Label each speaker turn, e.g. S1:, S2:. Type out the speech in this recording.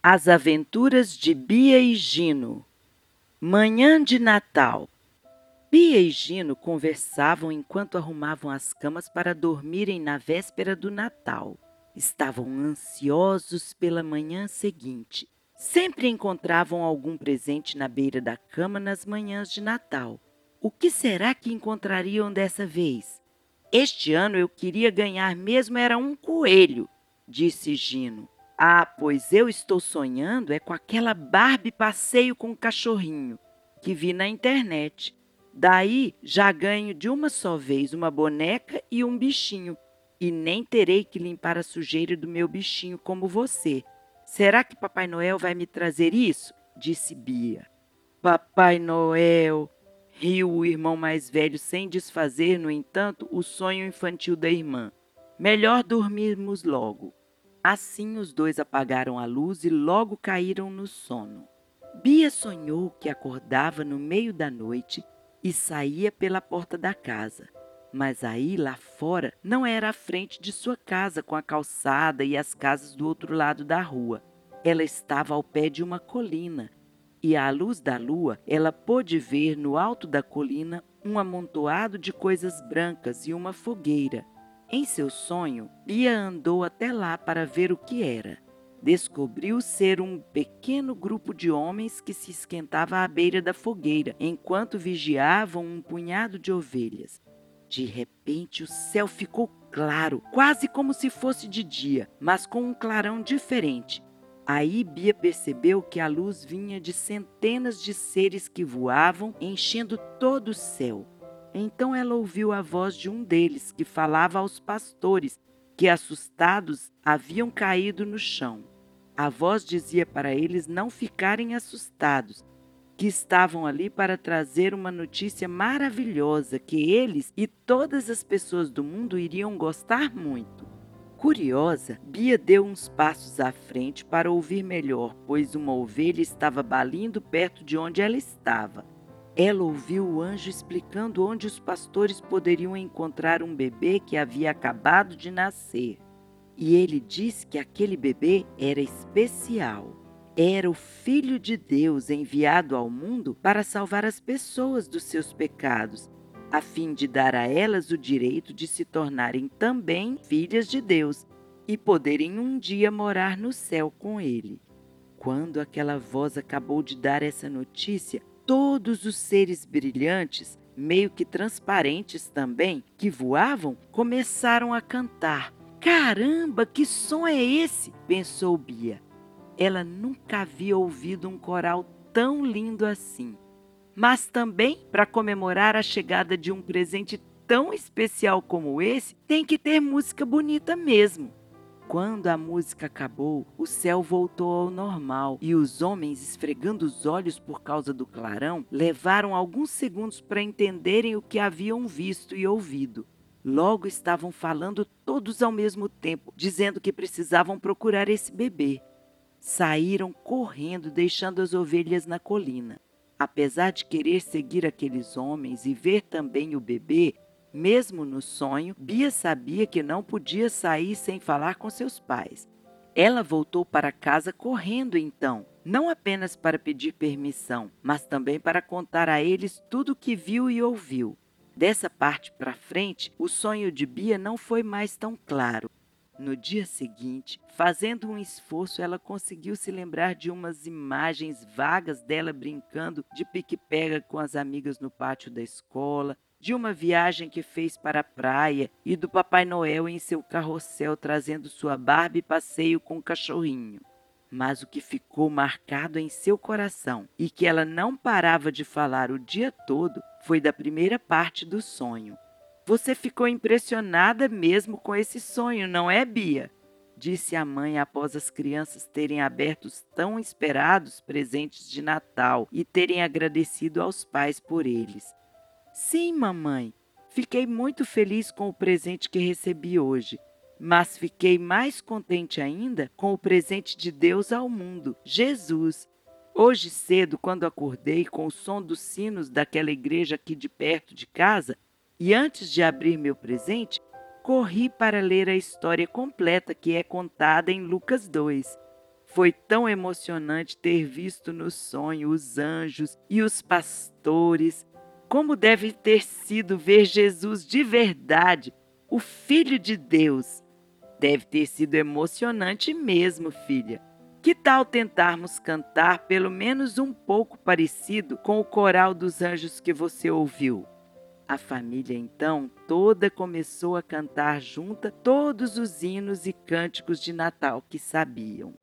S1: As Aventuras de Bia e Gino Manhã de Natal Bia e Gino conversavam enquanto arrumavam as camas para dormirem na véspera do Natal. Estavam ansiosos pela manhã seguinte. Sempre encontravam algum presente na beira da cama nas manhãs de Natal. O que será que encontrariam dessa vez? Este ano eu queria ganhar mesmo era um coelho, disse Gino. Ah, pois eu estou sonhando é com aquela Barbie passeio com o cachorrinho que vi na internet. Daí já ganho de uma só vez uma boneca e um bichinho, e nem terei que limpar a sujeira do meu bichinho como você. Será que Papai Noel vai me trazer isso? disse Bia. Papai Noel! riu o irmão mais velho sem desfazer, no entanto, o sonho infantil da irmã. Melhor dormirmos logo. Assim os dois apagaram a luz e logo caíram no sono. Bia sonhou que acordava no meio da noite e saía pela porta da casa. Mas aí lá fora não era a frente de sua casa com a calçada e as casas do outro lado da rua. Ela estava ao pé de uma colina e à luz da lua ela pôde ver no alto da colina um amontoado de coisas brancas e uma fogueira. Em seu sonho, Bia andou até lá para ver o que era. Descobriu ser um pequeno grupo de homens que se esquentava à beira da fogueira, enquanto vigiavam um punhado de ovelhas. De repente, o céu ficou claro, quase como se fosse de dia, mas com um clarão diferente. Aí Bia percebeu que a luz vinha de centenas de seres que voavam, enchendo todo o céu. Então ela ouviu a voz de um deles que falava aos pastores, que assustados haviam caído no chão. A voz dizia para eles não ficarem assustados, que estavam ali para trazer uma notícia maravilhosa que eles e todas as pessoas do mundo iriam gostar muito. Curiosa, Bia deu uns passos à frente para ouvir melhor, pois uma ovelha estava balindo perto de onde ela estava. Ela ouviu o anjo explicando onde os pastores poderiam encontrar um bebê que havia acabado de nascer. E ele disse que aquele bebê era especial. Era o Filho de Deus enviado ao mundo para salvar as pessoas dos seus pecados, a fim de dar a elas o direito de se tornarem também filhas de Deus e poderem um dia morar no céu com ele. Quando aquela voz acabou de dar essa notícia, todos os seres brilhantes, meio que transparentes também, que voavam, começaram a cantar. Caramba, que som é esse? pensou Bia. Ela nunca havia ouvido um coral tão lindo assim. Mas também, para comemorar a chegada de um presente tão especial como esse, tem que ter música bonita mesmo. Quando a música acabou, o céu voltou ao normal e os homens, esfregando os olhos por causa do clarão, levaram alguns segundos para entenderem o que haviam visto e ouvido. Logo estavam falando todos ao mesmo tempo, dizendo que precisavam procurar esse bebê. Saíram correndo, deixando as ovelhas na colina. Apesar de querer seguir aqueles homens e ver também o bebê, mesmo no sonho, Bia sabia que não podia sair sem falar com seus pais. Ela voltou para casa correndo então, não apenas para pedir permissão, mas também para contar a eles tudo o que viu e ouviu. Dessa parte para frente, o sonho de Bia não foi mais tão claro. No dia seguinte, fazendo um esforço, ela conseguiu se lembrar de umas imagens vagas dela brincando de pique-pega com as amigas no pátio da escola, de uma viagem que fez para a praia e do Papai Noel em seu carrossel trazendo sua Barbie passeio com o cachorrinho. Mas o que ficou marcado em seu coração e que ela não parava de falar o dia todo foi da primeira parte do sonho. Você ficou impressionada mesmo com esse sonho, não é, Bia? Disse a mãe após as crianças terem aberto os tão esperados presentes de Natal e terem agradecido aos pais por eles. Sim, mamãe. Fiquei muito feliz com o presente que recebi hoje, mas fiquei mais contente ainda com o presente de Deus ao mundo, Jesus. Hoje cedo, quando acordei com o som dos sinos daquela igreja aqui de perto de casa, e antes de abrir meu presente, corri para ler a história completa que é contada em Lucas 2. Foi tão emocionante ter visto no sonho os anjos e os pastores. Como deve ter sido ver Jesus de verdade, o Filho de Deus. Deve ter sido emocionante mesmo, filha. Que tal tentarmos cantar pelo menos um pouco parecido com o coral dos anjos que você ouviu? A família então toda começou a cantar junta todos os hinos e cânticos de Natal que sabiam.